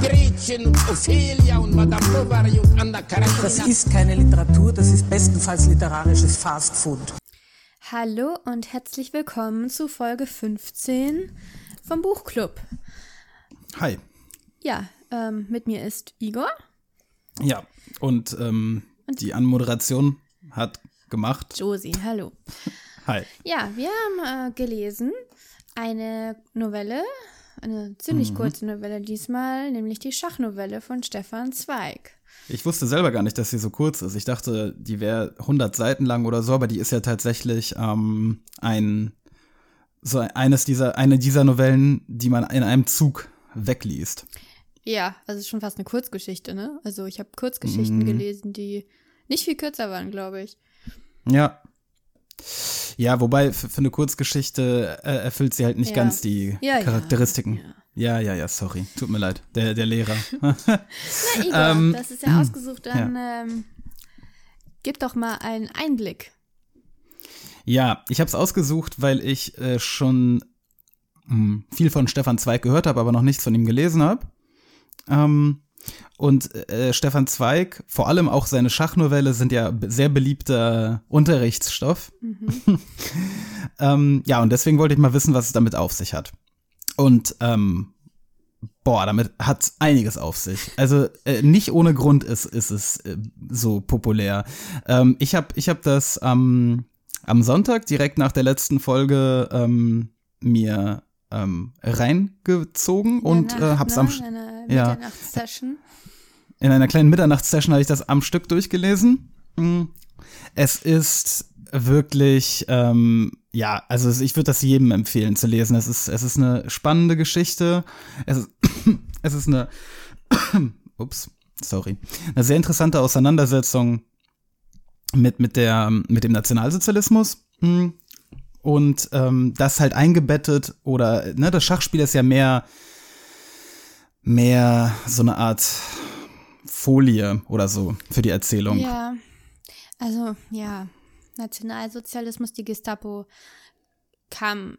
Gretchen und Ophelia und Madame Bovary und Anna Karenina. Das ist keine Literatur, das ist bestenfalls literarisches Fastfood. Hallo und herzlich willkommen zu Folge 15 vom Buchclub. Hi. Ja, ähm, mit mir ist Igor. Ja, und, ähm, die Anmoderation hat gemacht. Josie, hallo. Hi. Ja, wir haben äh, gelesen eine Novelle, eine ziemlich Mhm. kurze Novelle diesmal, nämlich die Schachnovelle von Stefan Zweig. Ich wusste selber gar nicht, dass sie so kurz ist. Ich dachte, die wäre 100 Seiten lang oder so, aber die ist ja tatsächlich ähm, ein so eines dieser eine dieser Novellen, die man in einem Zug wegliest. Ja, also schon fast eine Kurzgeschichte, ne? Also ich habe Kurzgeschichten Mhm. gelesen, die nicht viel kürzer waren, glaube ich. Ja. Ja, wobei für, für eine Kurzgeschichte äh, erfüllt sie halt nicht Ja. ganz die Ja, Charakteristiken. ja. Ja, ja, ja, sorry. Tut mir leid. Der, der Lehrer. Na Igor, Ähm, das ist ja ausgesucht, dann ähm, gib doch mal einen Einblick. Ja, ich habe es ausgesucht, weil ich äh, schon mh, viel von Stefan Zweig gehört habe, aber noch nichts von ihm gelesen habe. Ähm, und äh, Stefan Zweig, vor allem auch seine Schachnovelle, sind ja sehr beliebter Unterrichtsstoff. ähm, ja, und deswegen wollte ich mal wissen, was es damit auf sich hat. Und ähm, boah, damit hat einiges auf sich. Also äh, nicht ohne Grund ist, ist es äh, so populär. Ähm, ich habe ich hab das am am Sonntag, direkt nach der letzten Folge, ähm, mir ähm, reingezogen und In äh, hab's ne? am In Sch- einer ja. In einer kleinen Mitternachtssession habe ich das am Stück durchgelesen. Mm. Es ist wirklich, ähm, ja, also ich würde das jedem empfehlen zu lesen. Es ist, es ist eine spannende Geschichte. Es ist, es ist eine, ups, sorry, eine sehr interessante Auseinandersetzung mit, mit, der, mit dem Nationalsozialismus. Und ähm, das halt eingebettet oder, ne, das Schachspiel ist ja mehr, mehr so eine Art Folie oder so für die Erzählung. Ja, also ja, Nationalsozialismus, die Gestapo kam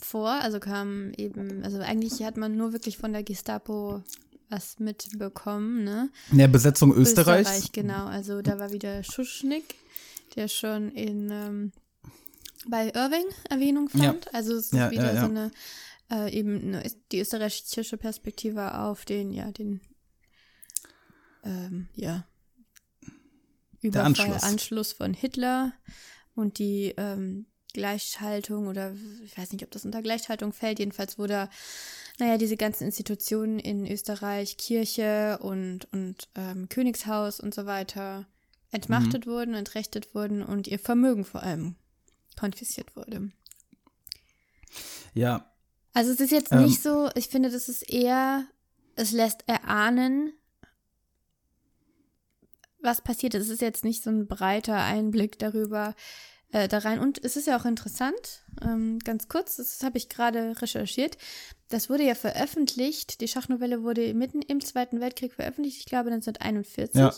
vor, also kam eben, also eigentlich hat man nur wirklich von der Gestapo was mitbekommen, ne? In der Besetzung Österreichs. Österreich, genau. Also da war wieder Schuschnigg, der schon in ähm, bei Irving Erwähnung Ja. fand. Also es ist Ja, wieder ja, ja. so eine äh, eben eine, die österreichische Perspektive auf den, ja, den ähm, ja Überfall, Anschluss. Anschluss von Hitler und die ähm, Gleichschaltung oder ich weiß nicht, ob das unter Gleichschaltung fällt. Jedenfalls wurde, naja, diese ganzen Institutionen in Österreich, Kirche und, und ähm, Königshaus und so weiter entmachtet wurden, entrechtet wurden und ihr Vermögen vor allem konfisziert wurde. Ja, Also es ist jetzt Ähm. nicht so, ich finde, das ist eher, es lässt erahnen, was passiert ist. Es ist jetzt nicht so ein breiter Einblick darüber, äh, da rein. Und es ist ja auch interessant, ähm, ganz kurz, das habe ich gerade recherchiert. Das wurde ja veröffentlicht, die Schachnovelle wurde mitten im Zweiten Weltkrieg veröffentlicht, ich glaube 1941. Ja.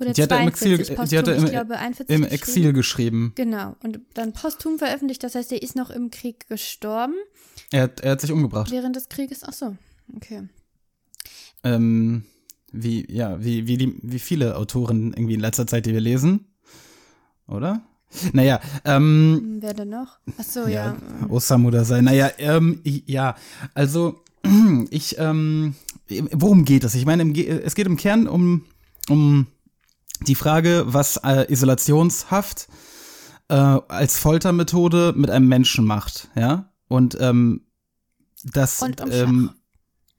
Oder Die hat er im Exil- 42, hat er posthum, im- ich glaube 41 im geschrieben. Exil geschrieben. Genau, und dann posthum veröffentlicht, das heißt, er ist noch im Krieg gestorben. Er hat, er hat sich umgebracht. Während des Krieges, ach so, okay. Ähm, wie, ja, wie, wie, die, wie viele Autoren irgendwie in letzter Zeit, die wir lesen. Oder? Naja, ähm, Hm, Wer denn noch? Ach so, ja. ja, Osamu da sein. Naja, ähm, ja, also ich, ähm, worum geht es? Ich meine, es geht im Kern um, um die Frage, was äh, Isolationshaft äh, als Foltermethode mit einem Menschen macht, ja? Und ähm, das Und um ähm,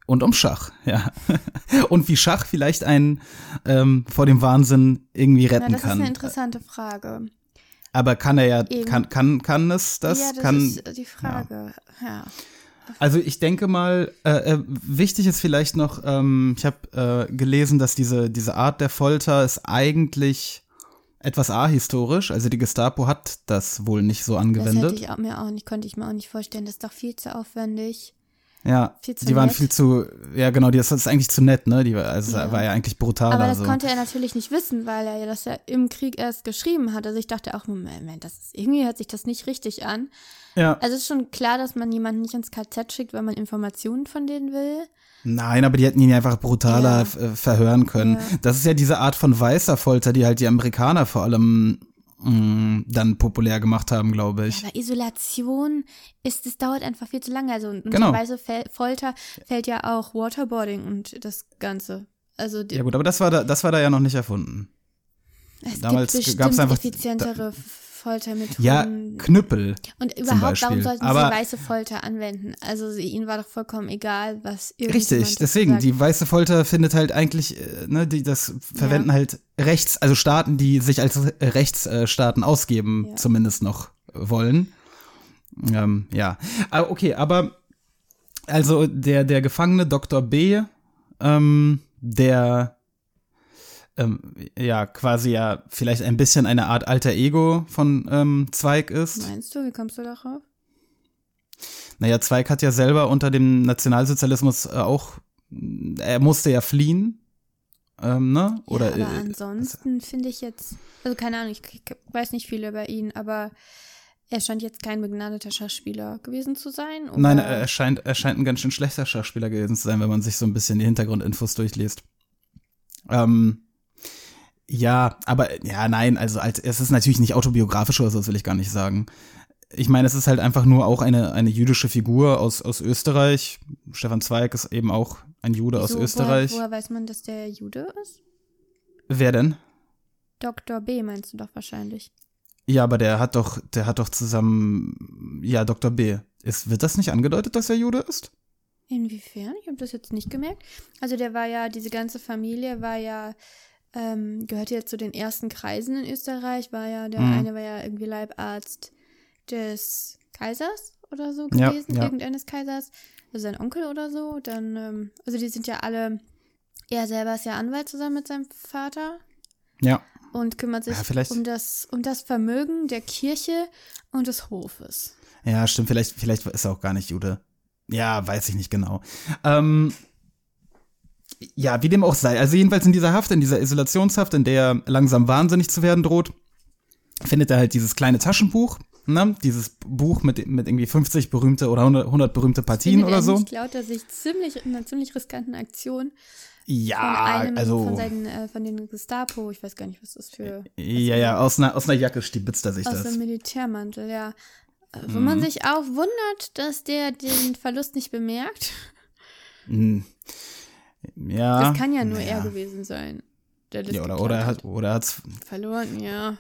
und um Schach, ja. und wie Schach vielleicht einen ähm, vor dem Wahnsinn irgendwie retten das ist kann. eine interessante Frage. Aber kann er ja, Eben. kann, kann, kann es das? ja, das kann, ist die Frage. Ja. Also ich denke mal, äh, äh, wichtig ist vielleicht noch, ähm, ich habe äh, gelesen, dass diese, diese Art der Folter ist eigentlich etwas ahistorisch. Also die Gestapo hat das wohl nicht so Das hätte angewendet. ich auch, mir auch nicht, konnte ich mir auch nicht vorstellen. Das ist doch viel zu aufwendig. Ja, Viel zu die waren nett. viel zu, ja genau, die- das ist eigentlich zu nett, ne? Die war, also Ja. war ja eigentlich brutaler. Aber das so. konnte er natürlich nicht wissen, weil er ja das ja im Krieg erst geschrieben hat. Also ich dachte auch, Moment, Moment, das ist, irgendwie hört sich das nicht richtig an. ja. Also es ist schon klar, dass man jemanden nicht ins KZ schickt, weil man Informationen von denen will. Nein, aber die hätten ihn ja einfach brutaler Ja. äh, verhören können. Ja. Das ist ja diese Art von weißer Folter, die halt die Amerikaner vor allem mh, dann populär gemacht haben, glaube ich. Ja, aber Isolation ist, das dauert einfach viel zu lange. Also Genau. weiße Fel Folter fällt ja auch Waterboarding und das Ganze. Also Ja gut, aber das war da, das war da ja noch nicht erfunden. es damals gibt gab's bestimmt einfach- effizientere Foltermethoden. Ja, Knüppel. Und überhaupt, warum sollten Aber- sie weiße Folter anwenden? Also sie, ihnen war doch vollkommen egal, was Richtig, deswegen, sagt. die weiße Folter findet halt eigentlich, äh, ne, die das verwenden halt rechts, also Staaten, die sich als Rechtsstaaten ausgeben, Ja. zumindest noch wollen. Ähm, ja. Ah, okay, aber also der, der Gefangene Dr. B, ähm, der ähm, ja quasi ja vielleicht ein bisschen eine Art alter Ego von ähm, Zweig ist. Meinst du, wie kommst du darauf? Naja, Zweig hat ja selber unter dem Nationalsozialismus äh, auch, er musste ja fliehen. Ähm, ne? Oder, ja, aber äh, ansonsten finde ich jetzt, also keine Ahnung, ich k- weiß nicht viel über ihn, aber er scheint jetzt kein begnadeter Schauspieler gewesen zu sein. Oder? Nein, er scheint, er scheint ein ganz schön schlechter Schauspieler gewesen zu sein, wenn man sich so ein bisschen die Hintergrundinfos durchliest. Ähm, ja, aber ja, nein, also als, es ist natürlich nicht autobiografisch oder so, das will ich gar nicht sagen. Ich meine, es ist halt einfach nur auch eine, eine jüdische Figur aus, aus Österreich. Stefan Zweig ist eben auch ein Jude aus Wieso, Österreich. Woher, woher weiß man, dass der Jude ist? Wer denn? Dr. B meinst du doch wahrscheinlich. Ja, aber der hat doch, der hat doch zusammen, ja, Dr. B. Ist, wird das nicht angedeutet, dass er Jude ist? Inwiefern? Ich habe das jetzt nicht gemerkt. Also der war ja, diese ganze Familie war ja, ähm, gehörte ja zu den ersten Kreisen in Österreich, war ja, der Mhm. eine war ja irgendwie Leibarzt des Kaisers oder so Ja, gewesen, ja. irgendeines Kaisers, also sein Onkel oder so. Dann, ähm, also die sind ja alle, er selber ist ja Anwalt zusammen mit seinem Vater Ja. und kümmert sich Ja, vielleicht- um das, um das Vermögen der Kirche und des Hofes. Ja, stimmt, vielleicht, vielleicht ist er auch gar nicht Jude. Ja, weiß ich nicht genau. Ähm, ja, wie dem auch sei. Also jedenfalls in dieser Haft, in dieser Isolationshaft, in der er langsam wahnsinnig zu werden droht, findet er halt dieses kleine Taschenbuch, ne? Dieses Buch mit, mit irgendwie 50 berühmte oder 100, 100 berühmte Partien oder er so. nicht laut, dass sich ziemlich, in einer ziemlich riskanten Aktion von Ja, einem also. von, seinen, äh, von den Gestapo, ich weiß gar nicht, was das für Ja, ja, aus einer, aus einer Jacke stibitzt er sich aus das. dem Militärmantel, ja. Äh, Wo Mhm. man sich auch wundert, dass der den Verlust nicht bemerkt. Hm. Ja. das kann ja nur naja. er gewesen sein. Der das Ja, oder, oder er hat. oder er hat's verloren, ja.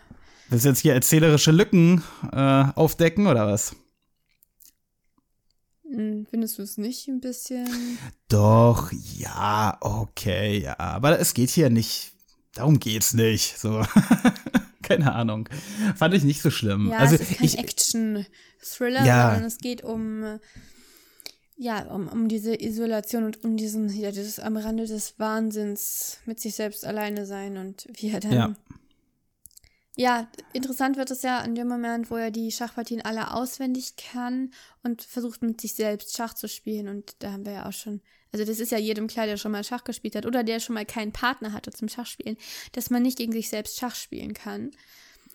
Willst du jetzt hier erzählerische Lücken äh, aufdecken oder was? Hm, Findest du es nicht ein bisschen? Doch, ja, okay, ja. Aber es geht hier nicht. Darum geht's nicht. So. Keine Ahnung. Fand ich nicht so schlimm. Ja, also es ist kein Action-Thriller, Ja. sondern es geht um, ja, um, um diese Isolation und um diesen, ja, dieses am Rande des Wahnsinns mit sich selbst alleine sein und wie er dann. Ja. Ja, interessant wird es ja in dem Moment, wo er die Schachpartien alle auswendig kann und versucht mit sich selbst Schach zu spielen. Und da haben wir ja auch schon, also das ist ja jedem klar, der schon mal Schach gespielt hat oder der schon mal keinen Partner hatte zum Schachspielen, dass man nicht gegen sich selbst Schach spielen kann.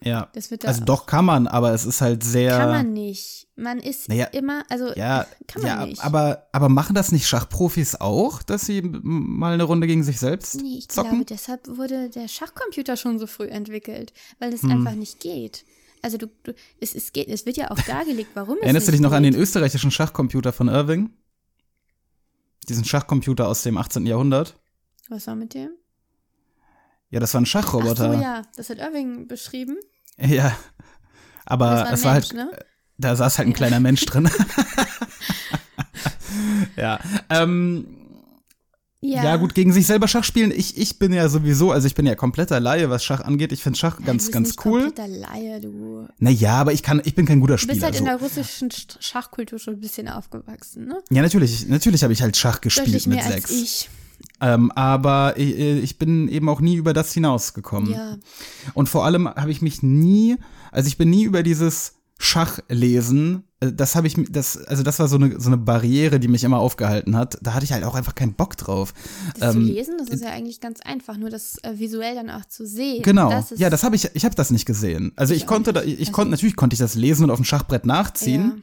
Ja. Das wird da Also doch kann man, aber es ist halt sehr. kann man nicht. Man ist Naja, immer, also Ja, kann man ja, nicht. aber aber machen das nicht Schachprofis auch, dass sie mal eine Runde gegen sich selbst nee, ich zocken? glaube, deshalb wurde der Schachcomputer schon so früh entwickelt, weil Hm. es einfach nicht geht. Also du, du es, es geht, es wird ja auch dargelegt, warum es Erinnerst du dich noch an geht. den österreichischen Schachcomputer von Irving? Diesen Schachcomputer aus dem 18. Jahrhundert? Was war mit dem? Ja, das war ein Ach Schachroboter. so, ja, das hat Irving beschrieben. Ja. Aber Das war es war Mensch, halt, ne? da saß halt ein kleiner Mensch drin. ja. Ähm, ja. gut, gegen sich selber Schach spielen. Ich, ich bin ja sowieso, also ich bin ja kompletter Laie, was Schach angeht. Ich finde Schach Nein, ganz, du bist ganz nicht cool. kompletter Laie, du. Naja, aber ich kann, ich bin kein guter Du bist Spieler. halt in so. der russischen Sch- Schachkultur schon ein bisschen aufgewachsen, ne? Ja, natürlich, natürlich habe ich halt Schach gespielt Deutlich mit mehr sechs. als ich. Ähm, aber ich, ich bin eben auch nie über das hinausgekommen. Ja. Und vor allem habe ich mich nie, also ich bin nie über dieses Schachlesen, äh, das habe ich, das, also das war so eine, so eine Barriere, die mich immer aufgehalten hat. Da hatte ich halt auch einfach keinen Bock drauf. Das zu Ähm, lesen, das ist ja eigentlich ganz einfach, nur das äh, visuell dann auch zu sehen. Genau. Das ist, ja, das habe ich, ich habe das nicht gesehen. Also ich, auch konnte, da, ich, ich Also- konnte, natürlich konnte ich das lesen und auf dem Schachbrett nachziehen.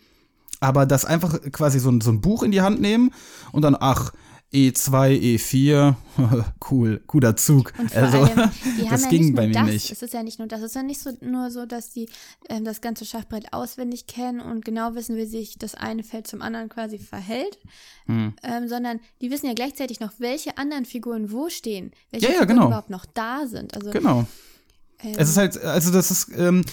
Aber das einfach quasi so ein, so ein Buch in die Hand nehmen und dann, ach, E2, E4, cool, guter Zug. Also, allem, das ja ging bei mir das. nicht. Es ist ja nicht nur das. Es ist ja nicht so, nur so, dass die ähm, das ganze Schachbrett auswendig kennen und genau wissen, wie sich das eine Feld zum anderen quasi verhält, Hm. ähm, sondern die wissen ja gleichzeitig noch, welche anderen Figuren wo stehen, welche Ja, ja, Figuren genau. überhaupt noch da sind. Also, Genau. ähm, Es ist halt, also das ist, ähm,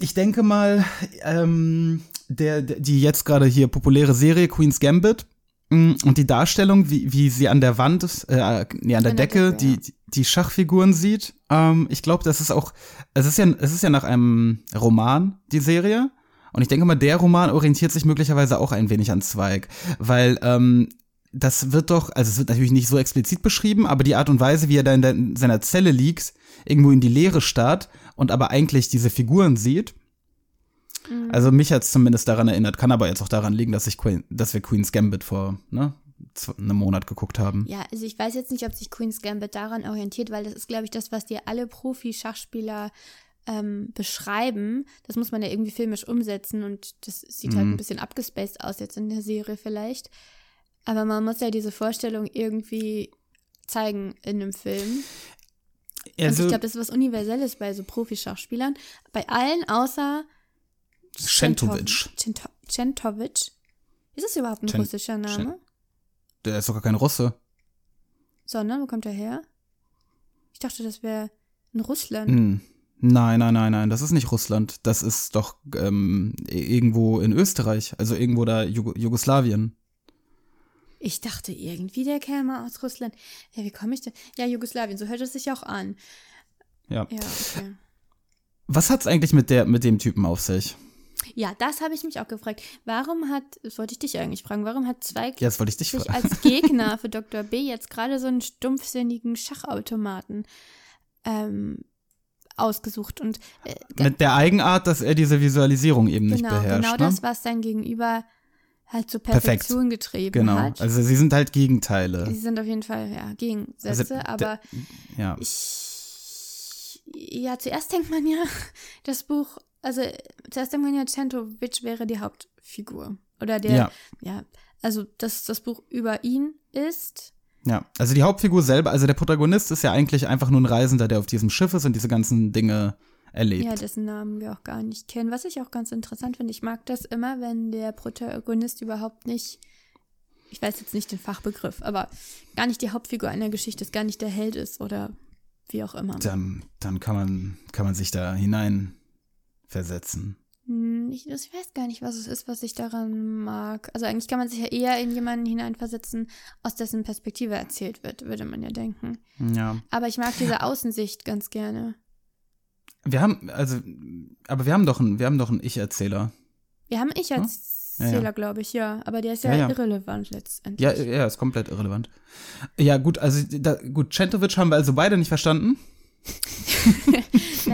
ich denke mal, ähm, der, der, die jetzt gerade hier populäre Serie Queen's Gambit und die Darstellung, wie, wie sie an der Wand, äh, nee, an der An der Decke, Decke, die, ja. die Schachfiguren sieht, ähm, ich glaube, das ist auch, es ist ja, es ist ja nach einem Roman, die Serie. Und ich denke mal, der Roman orientiert sich möglicherweise auch ein wenig an Zweig, weil ähm, das wird doch, also es wird natürlich nicht so explizit beschrieben, aber die Art und Weise, wie er da in, der, in seiner Zelle liegt, irgendwo in die Leere starrt und aber eigentlich diese Figuren sieht. Mhm. Also mich hat es zumindest daran erinnert, kann aber jetzt auch daran liegen, dass ich Queen, dass wir Queen's Gambit vor ne, einem Monat geguckt haben. Ja, also ich weiß jetzt nicht, ob sich Queen's Gambit daran orientiert, weil das ist, glaube ich, das, was dir alle Profi-Schachspieler ähm, beschreiben. Das muss man ja irgendwie filmisch umsetzen und das sieht halt Mhm. ein bisschen abgespaced aus jetzt in der Serie vielleicht. Aber man muss ja diese Vorstellung irgendwie zeigen in einem Film. Also, ich glaube, das ist was Universelles bei so Profi-Schachspielern. Bei allen außer Centovic. Cento- Centovic. Ist das überhaupt ein Cent- russischer Name? Der ist doch gar kein Russe. Sondern, wo kommt er her? Ich dachte, das wäre in Russland. Hm. Nein, nein, nein, nein, das ist nicht Russland. Das ist doch ähm, irgendwo in Österreich, also irgendwo da Jug Jugoslawien. Ich dachte irgendwie, der käme aus Russland. Ja, wie komme ich denn? Ja, Jugoslawien, so hört es sich auch an. Ja. Ja, okay. Was hat's eigentlich mit der mit dem Typen auf sich? Ja, das habe ich mich auch gefragt. Warum hat, das wollte ich dich eigentlich fragen, warum hat Zweig Ja, sich fragen. als Gegner für Dr. B jetzt gerade so einen stumpfsinnigen Schachautomaten ähm, ausgesucht? Und äh, Mit der Eigenart, dass er diese Visualisierung eben nicht genau, beherrscht. genau ne? das, was sein Gegenüber halt zur Perfekt. Perfektion getrieben Genau. hat. Also sie sind halt Gegenteile. Sie sind auf jeden Fall ja, Gegensätze, Also, aber Ja. ich, ja, zuerst denkt man ja, das Buch, also ja, Centovic wäre die Hauptfigur. Oder der, Ja. ja, also dass das Buch über ihn ist. Ja, also die Hauptfigur selber, also der Protagonist ist ja eigentlich einfach nur ein Reisender, der auf diesem Schiff ist und diese ganzen Dinge erlebt. Ja, dessen Namen wir auch gar nicht kennen. Was ich auch ganz interessant finde, ich mag das immer, wenn der Protagonist überhaupt nicht, ich weiß jetzt nicht den Fachbegriff, aber gar nicht die Hauptfigur einer Geschichte ist, gar nicht der Held ist oder wie auch immer. Dann, dann kann man, kann man sich da hinein versetzen. Hm, Ich, ich weiß gar nicht, was es ist, was ich daran mag. Also eigentlich kann man sich ja eher in jemanden hineinversetzen, aus dessen Perspektive erzählt wird, würde man ja denken. Ja. Aber ich mag diese Außensicht ganz gerne. Wir haben, also, aber wir haben doch einen, wir haben doch einen Ich-Erzähler. Wir haben ich als Ja, ja. Glaube ich, ja. Aber der ist ja, Ja, ja. irrelevant letztendlich. Ja, ja, ist komplett irrelevant. Ja, gut, also, da, gut, Centovic haben wir also beide nicht verstanden.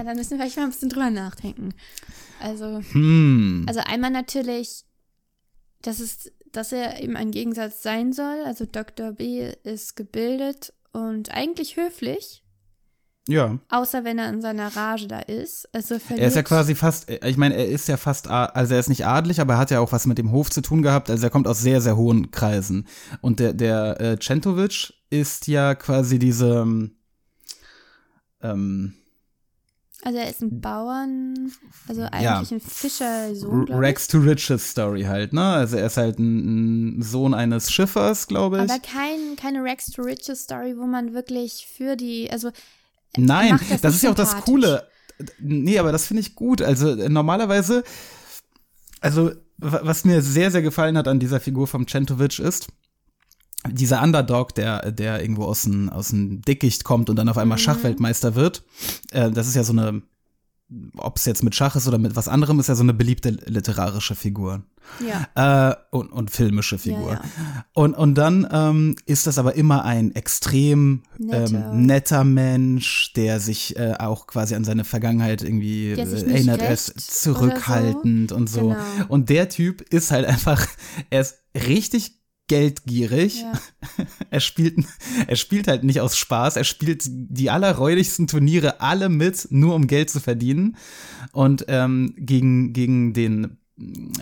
Dann müssen wir vielleicht mal ein bisschen drüber nachdenken. Also, Hm. also einmal natürlich, dass es, dass er eben ein Gegensatz sein soll. Also Dr. B ist gebildet und eigentlich höflich, Ja. außer wenn er in seiner Rage da ist. Also Er ist ja verliert- quasi fast, ich meine, er ist ja fast, also er ist nicht adlig, aber er hat ja auch was mit dem Hof zu tun gehabt. Also er kommt aus sehr, sehr hohen Kreisen. Und der, der äh, Centovic ist ja quasi diese, ähm, Also er ist ein Bauern, also eigentlich Ja. ein Fischersohn, R- glaube Rags to Riches Story halt, ne? Also er ist halt ein, ein Sohn eines Schiffers, glaube ich. Aber kein, keine Rags to Riches Story, wo man wirklich für die, also Nein, macht das das ist ja auch das. Coole. Nee, aber das finde ich gut. Also äh, normalerweise, also wa- was mir sehr, sehr gefallen hat an dieser Figur vom Centovic ist, dieser Underdog, der, der irgendwo aus dem, aus dem Dickicht kommt und dann auf einmal Schachweltmeister wird, äh, das ist ja so eine, ob es jetzt mit Schach ist oder mit was anderem, ist ja so eine beliebte literarische Figur. Ja. Äh, und, und filmische Figur. Ja, Und, und dann ähm, ist das aber immer ein extrem Netter. ähm, netter Mensch, der sich äh, auch quasi an seine Vergangenheit irgendwie äh, erinnert, er rächt ist oder so. zurückhaltend und so. Genau. Und der Typ ist halt einfach, er ist richtig geldgierig. Ja. Er spielt, er spielt halt nicht aus Spaß, er spielt die allerräudigsten Turniere alle mit, nur um Geld zu verdienen. Und ähm, gegen, gegen den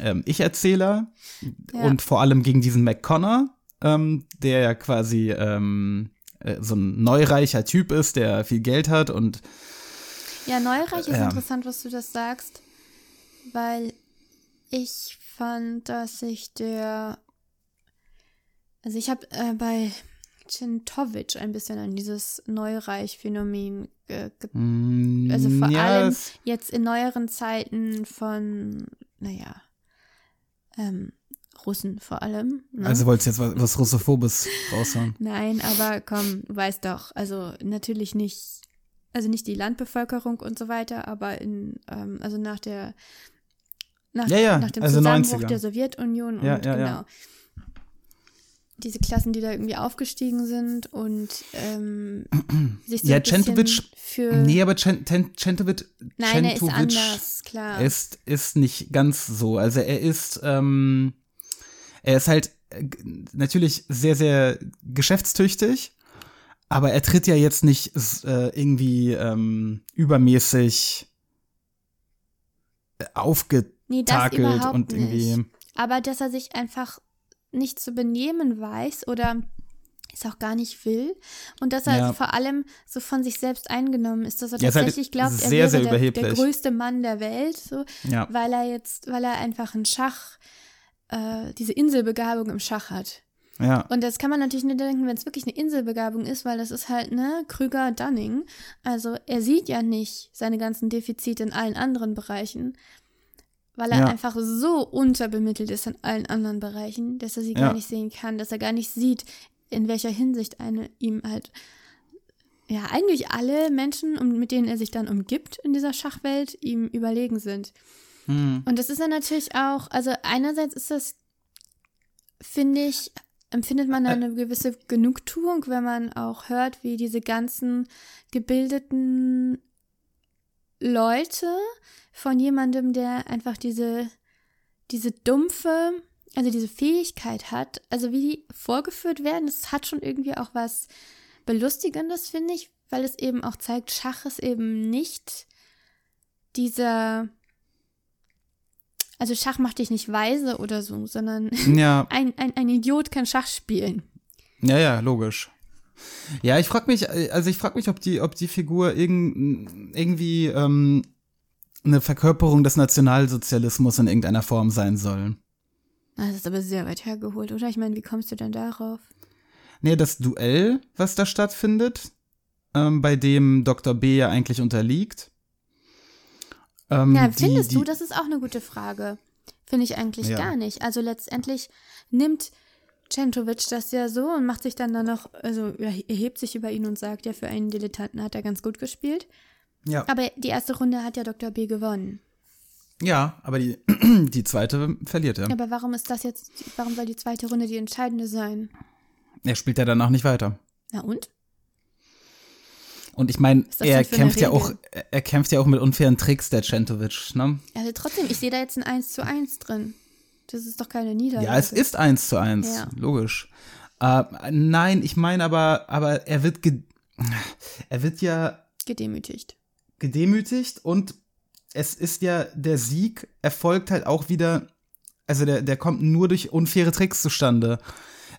ähm, Ich-Erzähler Ja. und vor allem gegen diesen McConnor, ähm, der ja quasi ähm, äh, so ein neureicher Typ ist, der viel Geld hat und Ja, Neureich ist Ja. interessant, was du das sagst, weil ich fand, dass sich der. Also, ich habe äh, bei Centovic ein bisschen an dieses Neureich-Phänomen ge ge mm, Also vor ja, allem jetzt in neueren Zeiten von, naja, ähm, Russen vor allem. Ne? also wolltest jetzt was, was Russophobes raushauen. Nein, aber komm, du weißt doch, also natürlich nicht, also nicht die Landbevölkerung und so weiter, aber in, ähm, also nach der, nach, Ja, ja, nach dem also Zusammenbruch 90er. der Sowjetunion und ja, genau. Diese Klassen, die da irgendwie aufgestiegen sind und ähm, sich so Ja, ein Centovic- für. Nee, aber Cen- Cen- Centovic, Nein, er ist anders, klar. ist, ist nicht ganz so. Also er ist, ähm, er ist halt äh, natürlich sehr, sehr geschäftstüchtig, aber er tritt ja jetzt nicht äh, irgendwie ähm, übermäßig äh, nee, das aufgetakelt überhaupt und irgendwie. nicht. Aber dass er sich einfach nicht zu benehmen weiß oder es auch gar nicht will und dass er Ja. vor allem so von sich selbst eingenommen ist, dass er Ja, halt tatsächlich glaubt, er sehr, wäre sehr der, der größte Mann der Welt, so, Ja. weil er jetzt, weil er einfach einen Schach, äh, diese Inselbegabung im Schach hat. Ja. Und das kann man natürlich nicht denken, wenn es wirklich eine Inselbegabung ist, weil das ist halt, ne, Krüger-Dunning. Also er sieht ja nicht seine ganzen Defizite in allen anderen Bereichen, weil er Ja. einfach so unterbemittelt ist in allen anderen Bereichen, dass er sie Ja. gar nicht sehen kann, dass er gar nicht sieht, in welcher Hinsicht eine ihm halt, ja, eigentlich alle Menschen, mit denen er sich dann umgibt in dieser Schachwelt, ihm überlegen sind. Hm. Und das ist dann natürlich auch, also einerseits ist das, finde ich, empfindet man eine gewisse Genugtuung, wenn man auch hört, wie diese ganzen gebildeten Leute von jemandem, der einfach diese, diese dumpfe, also diese Fähigkeit hat, also wie die vorgeführt werden, das hat schon irgendwie auch was Belustigendes, finde ich, weil es eben auch zeigt, Schach ist eben nicht dieser, also Schach macht dich nicht weise oder so, sondern Ja, ein, ein, ein Idiot kann Schach spielen. ja, ja, logisch. Ja, ich frag mich, äh, also ich frag mich, ob die, ob die Figur irgend, irgendwie ähm, eine Verkörperung des Nationalsozialismus in irgendeiner Form sein soll. Ah, Das ist aber sehr weit hergeholt, oder? Ich meine, wie kommst du denn darauf? Nee, das Duell, was da stattfindet, ähm, bei dem Dr. B ja eigentlich unterliegt. Ähm, Ja, die- findest du, die- das ist auch eine gute Frage. Finde ich eigentlich Ja. gar nicht. Also letztendlich nimmt Centovic das ja so und macht sich dann dann noch, also er erhebt sich über ihn und sagt, ja, für einen Dilettanten hat er ganz gut gespielt. Ja, Aber die erste Runde hat ja Dr. B gewonnen. ja, aber die, die zweite verliert er. Aber warum ist das jetzt, warum soll die zweite Runde die entscheidende sein? Er spielt ja danach nicht weiter. Na und? Und ich meine, er kämpft ja auch, er kämpft ja auch mit unfairen Tricks, der Centovic, ne? Also trotzdem, ich sehe da jetzt ein 1 zu 1 drin. Das ist doch keine Niederlage. Ja, es ist eins zu eins, Ja. logisch. Äh, nein, ich meine aber, aber er wird, er wird ja Gedemütigt. gedemütigt und es ist ja, der Sieg erfolgt halt auch wieder, also der, der kommt nur durch unfaire Tricks zustande.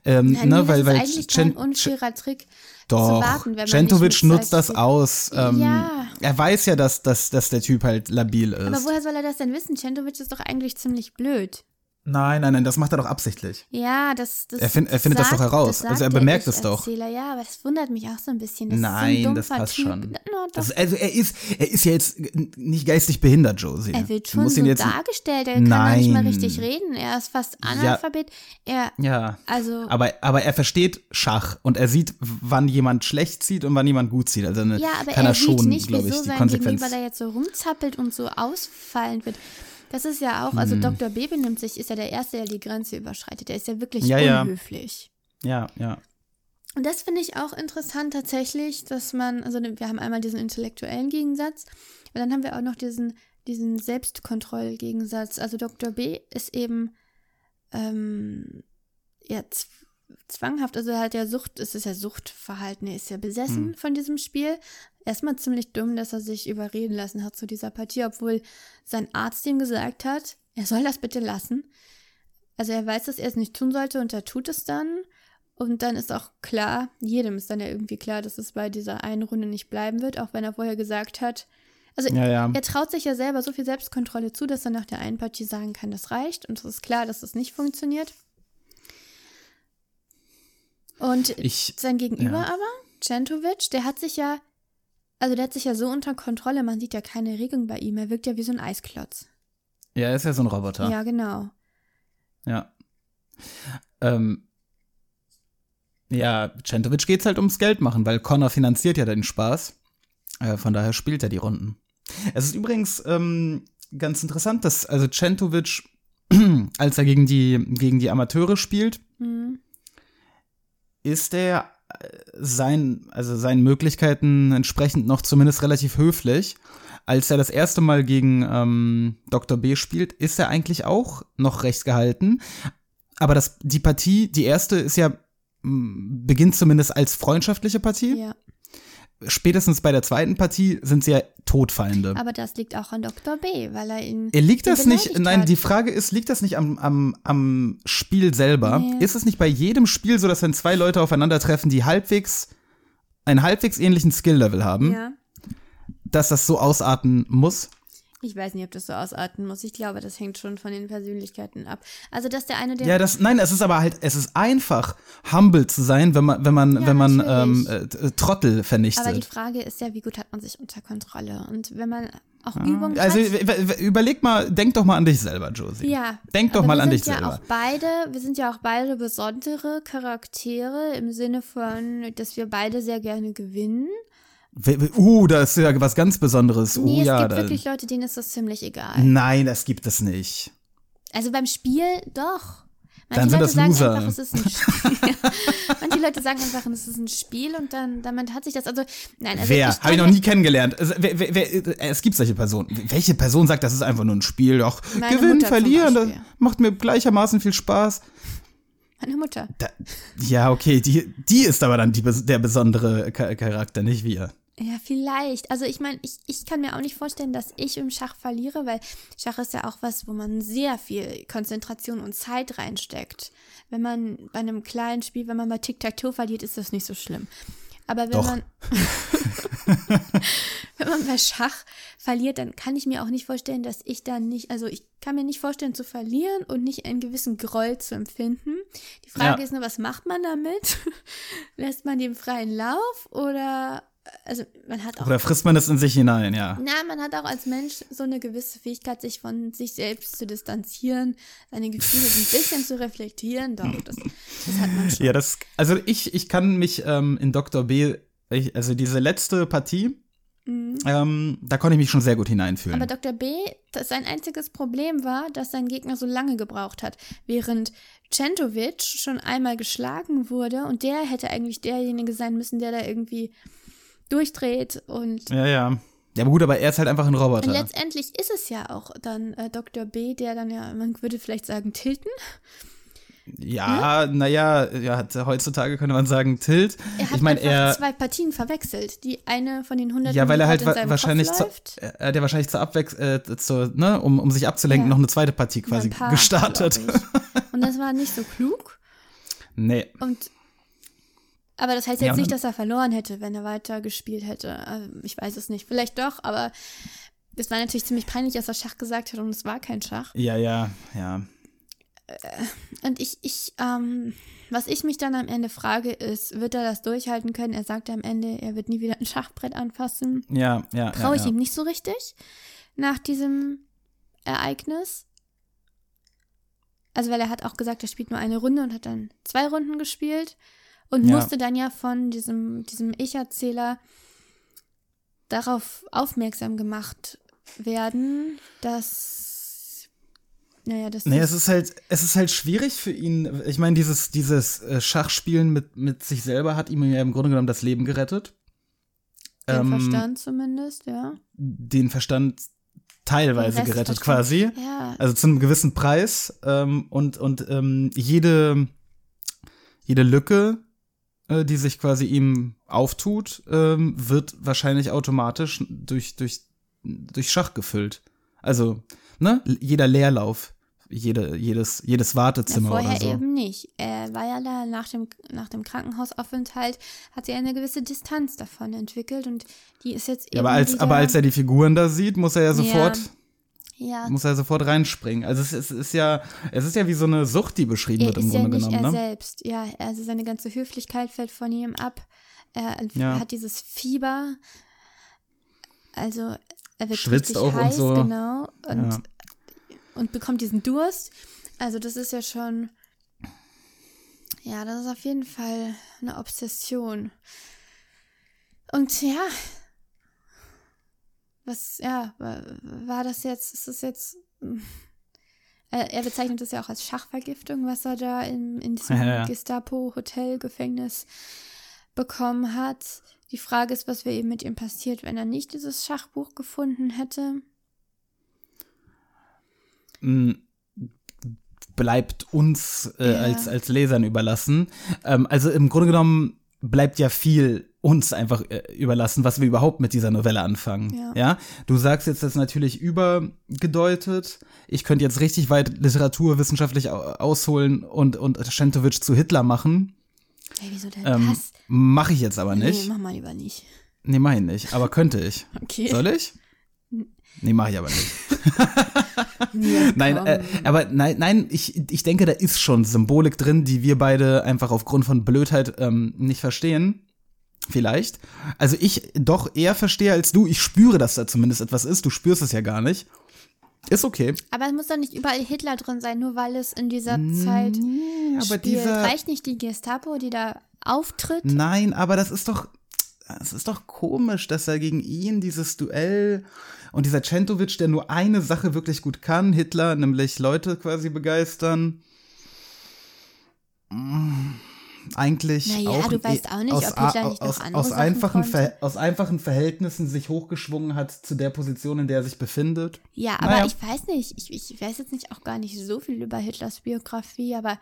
Ähm, ne, nee, weil, das weil ist eigentlich Cen- kein unfairer Trick Doch, zu warten, nutzt das aus. Ähm, Ja. Er weiß ja, dass, dass, dass der Typ halt labil ist. Aber woher soll er das denn wissen? Centovic ist doch eigentlich ziemlich blöd. Nein, nein, nein, das macht er doch absichtlich. Ja, das, das Er find- er findet das sagt- doch heraus. das Also er bemerkt es doch. Ich-Erzähler. Ja, aber das wundert mich auch so ein bisschen. Das Nein, so ein das passt typ. schon. No. Das, also er ist, er ist ja jetzt nicht geistig behindert, Josie. er wird schon so dargestellt. Er kann noch nicht mal Nein. richtig reden. Er ist fast Analphabet. Er, Ja. also, Aber, aber er versteht Schach und er sieht, wann jemand schlecht zieht und wann jemand gut zieht. Also eine, ja, aber kann er er sieht schon, nicht, glaube ich, wieso die sein Konsequenz. Gegenüber da jetzt so rumzappelt und so ausfallend wird. Das ist ja auch, also Hm. Dr. B benimmt sich, ist ja der Erste, der die Grenze überschreitet. Der ist ja wirklich Ja, ja. unhöflich. Ja, ja. Und das finde ich auch interessant tatsächlich, dass man, also wir haben einmal diesen intellektuellen Gegensatz, und dann haben wir auch noch diesen, diesen Selbstkontrollgegensatz. Also Dr. B ist eben ähm, ja, zwanghaft, also er hat ja Sucht, es ist ja Suchtverhalten, er ist ja besessen von diesem Spiel. Erstmal ziemlich dumm, dass er sich überreden lassen hat zu dieser Partie, obwohl sein Arzt ihm gesagt hat, er soll das bitte lassen. Also er weiß, dass er es nicht tun sollte und er tut es dann. Und dann ist auch klar, jedem ist dann ja irgendwie klar, dass es bei dieser einen Runde nicht bleiben wird, auch wenn er vorher gesagt hat. Also Ja, ja. er traut sich ja selber so viel Selbstkontrolle zu, dass er nach der einen Partie sagen kann, das reicht. Und es ist klar, dass es nicht funktioniert. Und Ich, sein Gegenüber ja. aber, Centovic, der hat sich ja, also der hat sich ja so unter Kontrolle, man sieht ja keine Regung bei ihm. Er wirkt ja wie so ein Eisklotz. ja, er ist ja so ein Roboter. Ja, genau. Ja. Ähm, ja, Centovic geht's halt ums Geld machen, weil Connor finanziert ja den Spaß. Äh, von daher spielt er die Runden. Es ist übrigens ähm, ganz interessant, dass also Centovic, als er gegen die, gegen die Amateure spielt, Hm. Ist er äh, sein, also seinen Möglichkeiten entsprechend noch zumindest relativ höflich. Als er das erste Mal gegen ähm, Dr. B spielt, ist er eigentlich auch noch recht gehalten. Aber das, die Partie, die erste, ist ja, beginnt zumindest als freundschaftliche Partie. Ja. Spätestens bei der zweiten Partie sind sie ja Todfeinde. Aber das liegt auch an Dr. B, weil er ihn. Liegt ihn das nicht, nein, hat. die Frage ist, liegt das nicht am, am, am Spiel selber? Nee. Ist es nicht bei jedem Spiel so, dass wenn zwei Leute aufeinandertreffen, die halbwegs, einen halbwegs ähnlichen Skill-Level haben, Ja. dass das so ausarten muss? Ich weiß nicht, ob das so ausarten muss. Ich glaube, das hängt schon von den Persönlichkeiten ab. Also, dass der eine den. Ja, das, nein, es ist aber halt, es ist einfach, humble zu sein, wenn man, wenn man, Ja, wenn man ähm, äh, Trottel aber die vernichtet. Frage ist ja, wie gut hat man sich unter Kontrolle? Und wenn man auch Übung Also hat. überleg mal, denk doch mal an dich selber, Josie. Ja. Denk doch mal wir an sind dich ja selber. Auch beide, wir sind ja auch beide besondere Charaktere im Sinne von, dass wir beide sehr gerne gewinnen. Uh, da ist ja was ganz Besonderes. Nee, uh, es ja, gibt wirklich Leute, denen ist das ziemlich egal. Nein, das gibt es nicht. Also beim Spiel doch. Manche Dann sind Leute das sagen Loser. einfach, es ist ein Spiel. Manche Leute sagen einfach, es ist ein Spiel und dann damit hat sich das also nein, also wer? Habe ich noch nie kennengelernt. Also, wer, wer, wer, äh, es gibt solche Personen. Welche Person sagt, das ist einfach nur ein Spiel? Meine gewinnen, verlieren, das macht mir gleichermaßen viel Spaß. meine Mutter. Da, ja, okay, die, die ist aber dann die, der besondere Cha- Charakter, nicht wir. Ja, vielleicht. Also ich meine, ich, ich kann mir auch nicht vorstellen, dass ich im Schach verliere, weil Schach ist ja auch was, wo man sehr viel Konzentration und Zeit reinsteckt. Wenn man bei einem kleinen Spiel, wenn man bei Tic-Tac-Toe verliert, ist das nicht so schlimm. Aber wenn Doch. man wenn man bei Schach verliert, dann kann ich mir auch nicht vorstellen, dass ich dann nicht, also ich kann mir nicht vorstellen zu verlieren und nicht einen gewissen Groll zu empfinden. Die Frage Ja. ist nur, was macht man damit? Lässt man dem freien Lauf oder also man hat auch Oder frisst man es in sich hinein, ja. na, man hat auch als Mensch so eine gewisse Fähigkeit, sich von sich selbst zu distanzieren, seine Gefühle ein bisschen zu reflektieren. Doch, das, das hat man schon. Ja, das, also ich, ich kann mich ähm, in Dr. B, ich, also diese letzte Partie, ähm, da konnte ich mich schon sehr gut hineinfühlen. Mhm. Aber Dr. B, das, sein einziges Problem war, dass sein Gegner so lange gebraucht hat. Während Centovic schon einmal geschlagen wurde und der hätte eigentlich derjenige sein müssen, der da irgendwie durchdreht und ja, ja. Ja, aber gut, aber er ist halt einfach ein Roboter. Und letztendlich ist es ja auch dann äh, Dr. B, der dann ja, man würde vielleicht sagen, tilten. Ja, naja, ja, hat- heutzutage könnte man sagen, Tilt. Er hat ich meine, einfach er. zwei Partien verwechselt. Die eine von den 100 Ja, weil er halt wa wahrscheinlich zu, er hat ja wahrscheinlich zur Abwechslung, äh, zur, ne, um, um sich abzulenken, Ja. noch eine zweite Partie quasi ein paar, gestartet. Und das war nicht so klug. nee. Und aber das heißt Ja, jetzt und nicht, dass er verloren hätte, wenn er weiter gespielt hätte. Also, ich weiß es nicht. Vielleicht doch, aber es war natürlich ziemlich peinlich, dass er Schach gesagt hat und es war kein Schach. Ja, ja, ja. und ich, ich, ähm, was ich mich dann am Ende frage, ist, wird er das durchhalten können? Er sagt am Ende, er wird nie wieder ein Schachbrett anfassen. Ja, ja. Traue ich ja, ja. ihm nicht so richtig nach diesem Ereignis. Also, weil er hat auch gesagt, er spielt nur eine Runde und hat dann zwei Runden gespielt und Ja. musste dann ja von diesem, diesem Ich-Erzähler darauf aufmerksam gemacht werden, dass, naja, das Nee, es ist halt, es ist halt schwierig für ihn. Ich meine, dieses, dieses äh, Schachspielen mit, mit sich selber hat ihm ja im Grunde genommen das Leben gerettet. den ähm, Verstand zumindest, ja. Den Verstand teilweise Den gerettet quasi. Ja, Also zu einem gewissen Preis. Ähm, und und ähm, jede, jede Lücke, äh, die sich quasi ihm auftut, ähm, wird wahrscheinlich automatisch durch, durch, durch Schach gefüllt. Also, ne, jeder Leerlauf, jede, jedes, jedes Ja, Wartezimmer vorher oder so. eben nicht. Er war ja da nach dem, nach dem Krankenhausaufenthalt, hat er eine gewisse Distanz davon entwickelt und die ist jetzt eben Ja, aber als, wieder, aber als er die Figuren da sieht, muss er ja sofort, ja, muss er sofort reinspringen. Also es, ist- es ist ja, es ist ja wie so eine Sucht, die beschrieben er wird im ist ja Grunde nicht genommen, er ne? selbst. Ja, also seine ganze Höflichkeit fällt von ihm ab. Er Ja. hat dieses Fieber. Also er wird Schwitzt richtig auch und heiß, so. genau. Und, Ja. und bekommt diesen Durst. Also das ist ja schon, ja, das ist auf jeden Fall eine Obsession. Und ja, was, ja, wa- war das jetzt, ist das jetzt, er, er bezeichnet das ja auch als Schachvergiftung, was er da in, in diesem Ja, ja. Gestapo-Hotel-Gefängnis bekommen hat. Die Frage ist, was wäre eben mit ihm passiert, wenn er nicht dieses Schachbuch gefunden hätte. m, bleibt uns äh, Ja. als, als Lesern überlassen. Ähm, also im Grunde genommen bleibt ja viel uns einfach äh, überlassen, was wir überhaupt mit dieser Novelle anfangen. Ja. Du sagst jetzt das natürlich übergedeutet. Ich könnte jetzt richtig weit literaturwissenschaftlich au- ausholen und, und Schentovic zu Hitler machen. Hey, wieso denn Ähm, das? Mache ich jetzt aber Nee, nicht. mach mal lieber nicht. Nee, mach ich nicht. Aber könnte ich. Okay. Soll ich? Nee, mache ich aber nicht. Ja, Nein, äh, aber nein, nein, ich, ich denke, da ist schon Symbolik drin, die wir beide einfach aufgrund von Blödheit ähm, nicht verstehen. Vielleicht. Also ich doch eher verstehe als du. Ich spüre, dass da zumindest etwas ist. Du spürst es ja gar nicht. Ist okay. Aber es muss doch nicht überall Hitler drin sein, nur weil es in dieser Zeit Nee, aber spielt. dieser. Reicht nicht die Gestapo, die da auftritt? Nein, aber das ist doch. Es ist doch komisch, dass er gegen ihn dieses Duell und dieser Centovic, der nur eine Sache wirklich gut kann, Hitler, nämlich Leute quasi begeistern. Eigentlich Naja, auch du weißt auch nicht, aus, ob Hitler nicht aus, aus, einfachen aus einfachen Verhältnissen sich hochgeschwungen hat zu der Position, in der er sich befindet. Ja, aber Naja. ich weiß nicht. Ich, ich weiß jetzt nicht auch gar nicht so viel über Hitlers Biografie, aber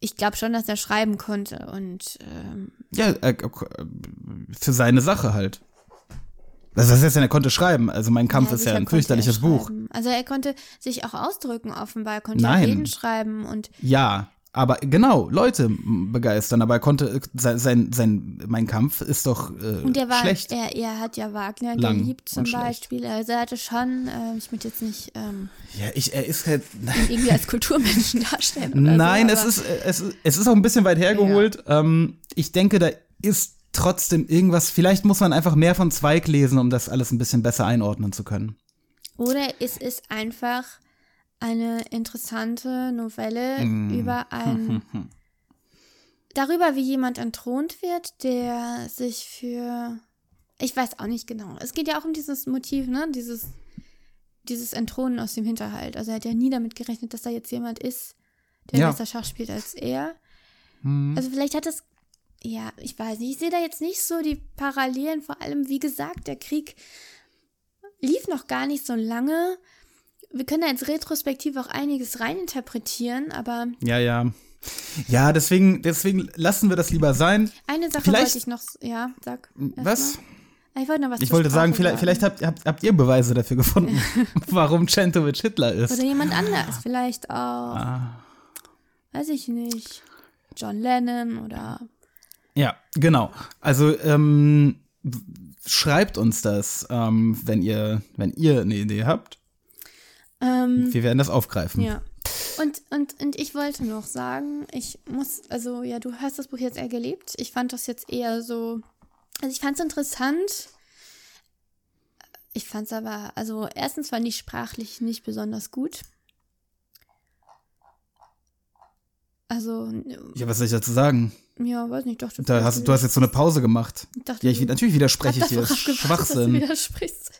ich glaube schon, dass er schreiben konnte. Und ähm, Ja, äh, für seine Sache halt. Also das heißt, er konnte schreiben. Also mein Kampf ja, ist ja ein fürchterliches er Buch. Also er konnte sich auch ausdrücken, offenbar. Er konnte Nein. Reden schreiben und Ja, aber genau, Leute begeistern. Aber er konnte, äh, sein, sein, sein mein Kampf ist doch äh, Und er war, schlecht. Er, er hat ja Wagner Lang geliebt zum. Beispiel. Also er hatte schon, äh, ich möchte jetzt nicht ähm, ja, ich, er ist halt. irgendwie als Kulturmenschen darstellen. Nein, so, es ist, äh, es, es ist auch ein bisschen weit hergeholt. Ähm, ich denke, da ist trotzdem irgendwas. Vielleicht muss man einfach mehr von Zweig lesen, um das alles ein bisschen besser einordnen zu können. Oder es ist einfach eine interessante Novelle Mm. über ein darüber, wie jemand entthront wird, der sich für ich weiß auch nicht genau. Es geht ja auch um dieses Motiv, ne? Dieses dieses Entthronen aus dem Hinterhalt. Also er hat ja nie damit gerechnet, dass da jetzt jemand ist, der Ja. besser Schach spielt als er. Mhm. Also vielleicht hat es, ja, ich weiß nicht, ich sehe da jetzt nicht so die Parallelen, vor allem, wie gesagt, der Krieg lief noch gar nicht so lange. Wir können da jetzt retrospektiv auch einiges reininterpretieren, aber Ja, ja. Ja, deswegen, deswegen lassen wir das lieber sein. eine Sache Vielleicht- wollte ich noch, ja, sag. Was? mal. Ich wollte noch was Ich wollte sagen, vielleicht, vielleicht habt, habt, habt ihr Beweise dafür gefunden, warum Centovic Hitler ist. Oder jemand anders, vielleicht auch, Ah. weiß ich nicht, John Lennon oder Ja, genau. Also ähm, schreibt uns das, ähm, wenn ihr, wenn ihr eine Idee habt. Ähm, Wir werden das aufgreifen. ja. Und, und, und ich wollte noch sagen, ich muss, also ja, du hast das Buch jetzt eher gelebt. Ich fand das jetzt eher so, also ich fand es interessant. Ich fand es aber, also erstens fand ich sprachlich nicht besonders gut. Also, Ja, was soll ich dazu sagen? ja, weiß nicht, doch. du- Da hast, du hast jetzt so eine Pause gemacht. Ich dachte, Ja, ich, natürlich widerspreche ich dir. Das davor ist gewartet, dass du Schwachsinn. widersprichst.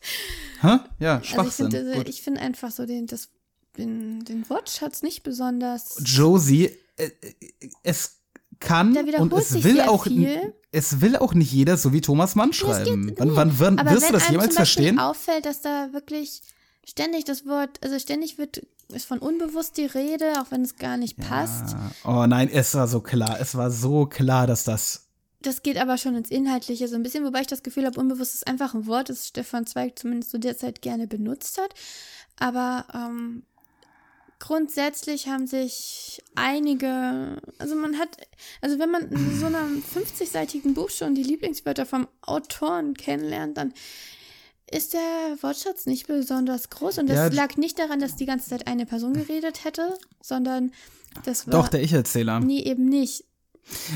Hä? Ja, Also ich Schwachsinn. finde find einfach so den, das, den, den Wortschatz nicht besonders. Josie, äh, äh, es kann und es will auch viel. es will auch nicht jeder so wie Thomas Mann schreiben. geht- wann, wann, wann wirst du das jemals zum Beispiel verstehen? auffällt, dass da wirklich ständig das Wort, also ständig wird ist von unbewusst die Rede, auch wenn es gar nicht passt. Oh nein, es war so klar. Es war so klar, dass das. Das geht aber schon ins Inhaltliche so ein bisschen, wobei ich das Gefühl habe, unbewusst ist einfach ein Wort, das Stefan Zweig zumindest zu der Zeit gerne benutzt hat. Aber ähm, grundsätzlich haben sich einige, also man hat, also wenn man in so einem 50-seitigen Buch schon die Lieblingswörter vom Autoren kennenlernt, dann ist der Wortschatz nicht besonders groß. Und das Ja, lag nicht daran, dass die ganze Zeit eine Person geredet hätte, sondern das war. Doch, der Ich-Erzähler. Nee, eben nicht.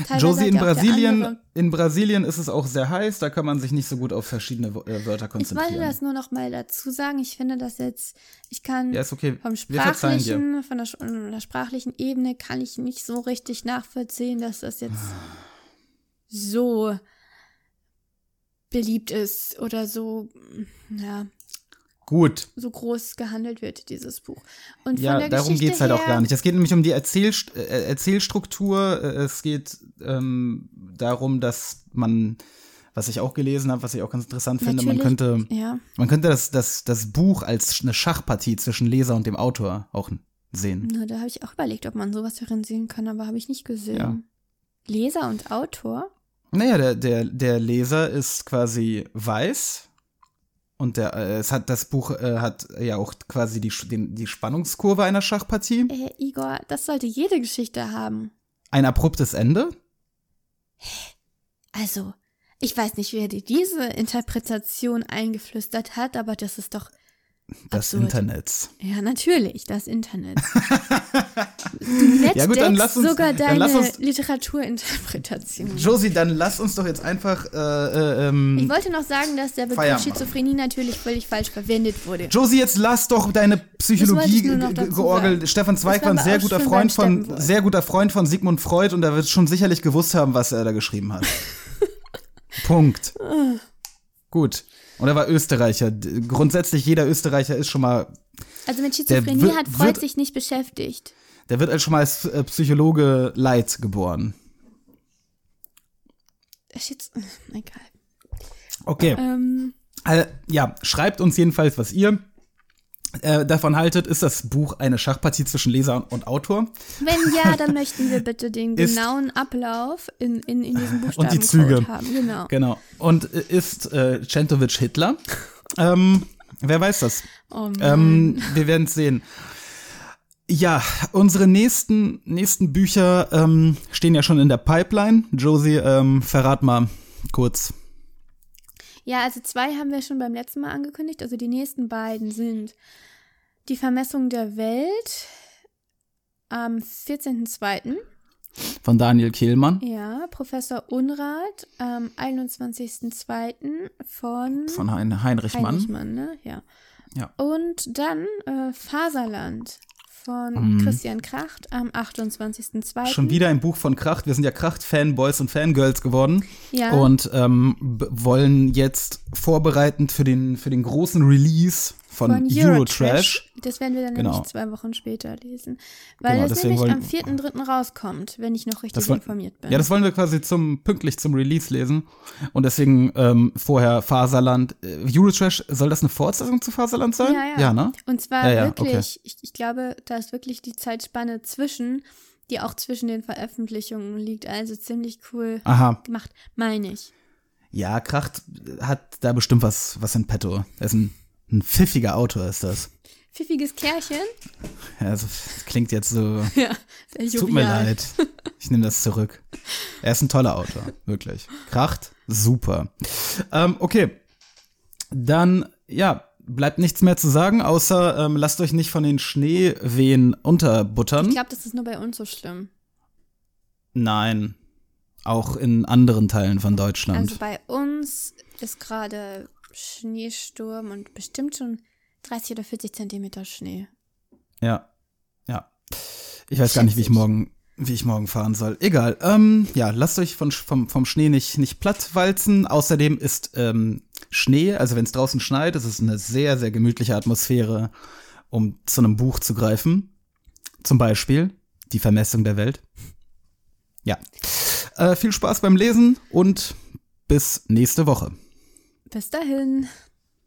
Teilweise Josie in Brasilien, in Brasilien ist es auch sehr heiß, da kann man sich nicht so gut auf verschiedene äh, Wörter Ich konzentrieren. wollte das nur noch mal dazu sagen. Ich finde das jetzt, ich kann ja, okay. vom sprachlichen, von der, von der sprachlichen Ebene kann ich nicht so richtig nachvollziehen, dass das jetzt so beliebt ist oder so, ja, Gut. so groß gehandelt wird, dieses Buch. Und von Ja, der darum Geschichte geht's halt auch gar nicht. Es geht nämlich um die Erzählst äh, Erzählstruktur. Äh, Es geht ähm, darum, dass man, was ich auch gelesen habe, was ich auch ganz interessant finde, man Natürlich, könnte, Ja, man könnte das, das, das Buch als eine Schachpartie zwischen Leser und dem Autor auch sehen. na, da habe ich auch überlegt, ob man sowas darin sehen kann, aber habe ich nicht gesehen. Ja. Leser und Autor? Naja, der, der, der Leser ist quasi weiß und der, äh, es hat, das Buch äh, hat ja auch quasi die, den, die Spannungskurve einer Schachpartie. Äh, Igor, das sollte jede Geschichte haben. Ein abruptes Ende. Also, ich weiß nicht, wer dir diese Interpretation eingeflüstert hat, aber das ist doch. Das Absurd. Internet. Ja, natürlich, das Internet. Du Ja, gut, dann lass uns- sogar dann deine lass uns- Literaturinterpretation. Josie, dann lass uns doch jetzt einfach. Äh, äh, ähm, Ich wollte noch sagen, dass der Begriff Feierabend. Schizophrenie natürlich völlig falsch verwendet wurde. Josie, jetzt lass doch deine Psychologie georgelt. Stefan Zweig war ein sehr guter Freund von sehr guter Freund von Sigmund Freud und er wird schon sicherlich gewusst haben, was er da geschrieben hat. Punkt. Gut. Und er war Österreicher. Grundsätzlich jeder Österreicher ist schon mal, Also mit Schizophrenie wird- hat Freud wird- sich nicht beschäftigt. der wird als schon mal als äh, Psychologe Leid geboren. Schiz Egal. Okay. Ähm, Äh, ja, schreibt uns jedenfalls, was ihr äh, davon haltet. Ist das Buch eine Schachpartie zwischen Leser und Autor? wenn ja, dann möchten wir bitte den genauen Ablauf in, in, in diesem Buchstaben Und die Züge. haben. Genau. Genau. Und äh, ist äh, Centovic Hitler? ähm, wer weiß das? Oh. Ähm, wir werden es sehen. Ja, unsere nächsten, nächsten Bücher ähm, stehen ja schon in der Pipeline. Josie, ähm, verrat mal kurz. Ja, also zwei haben wir schon beim letzten Mal angekündigt. Also die nächsten beiden sind Die Vermessung der Welt am 14.02. Von Daniel Kehlmann. Ja, Professor Unrat am 21.02. von, Von hein Heinrich, Heinrich Mann. Mann, ne? Ja. Ja. Und dann äh, Faserland von Mhm. Christian Kracht am 28.02. Schon wieder ein Buch von Kracht. Wir sind ja Kracht-Fanboys und Fangirls geworden. Ja. Und ähm, wollen jetzt vorbereitend für den, für den großen Release von, von Eurotrash. Das werden wir dann Genau. nämlich zwei Wochen später lesen. Weil Genau, deswegen nämlich am wollen- 4.3. rauskommt, wenn ich noch richtig Das informiert bin. Ja, das wollen wir quasi zum pünktlich zum Release lesen. Und deswegen ähm, vorher Faserland. Äh, Eurotrash, soll das eine Fortsetzung zu Faserland sein? Ja, ja. Ja, ne? Und zwar Ja, ja, wirklich, okay. ich, ich glaube, da ist wirklich die Zeitspanne zwischen, die auch zwischen den Veröffentlichungen liegt. Also ziemlich cool Aha. gemacht, meine ich. Ja, Kracht hat da bestimmt was, was in petto. Er ist ein, ein pfiffiger Autor, ist das. Pfiffiges Kerlchen. Ja, also, das klingt jetzt so. Ja, sehr jovial. Tut mir leid. Ich nehme das zurück. Er ist ein toller Autor, wirklich. Kracht, super. Ähm, okay. Dann, ja, bleibt nichts mehr zu sagen, außer ähm, lasst euch nicht von den Schneewehen unterbuttern. Ich glaube, das ist nur bei uns so schlimm. Nein, auch in anderen Teilen von Deutschland. Also bei uns ist gerade Schneesturm und bestimmt schon 30 oder 40 Zentimeter Schnee. Ja, ja. Ich weiß gar nicht, wie ich morgen, wie ich morgen fahren soll. Egal. Ähm, ja, lasst euch von, vom, vom Schnee nicht, nicht plattwalzen. Außerdem ist ähm, Schnee, also wenn es draußen schneit, ist es eine sehr, sehr gemütliche Atmosphäre, um zu einem Buch zu greifen. Zum Beispiel Die Vermessung der Welt. Ja. Äh, viel Spaß beim Lesen und bis nächste Woche. Bis dahin.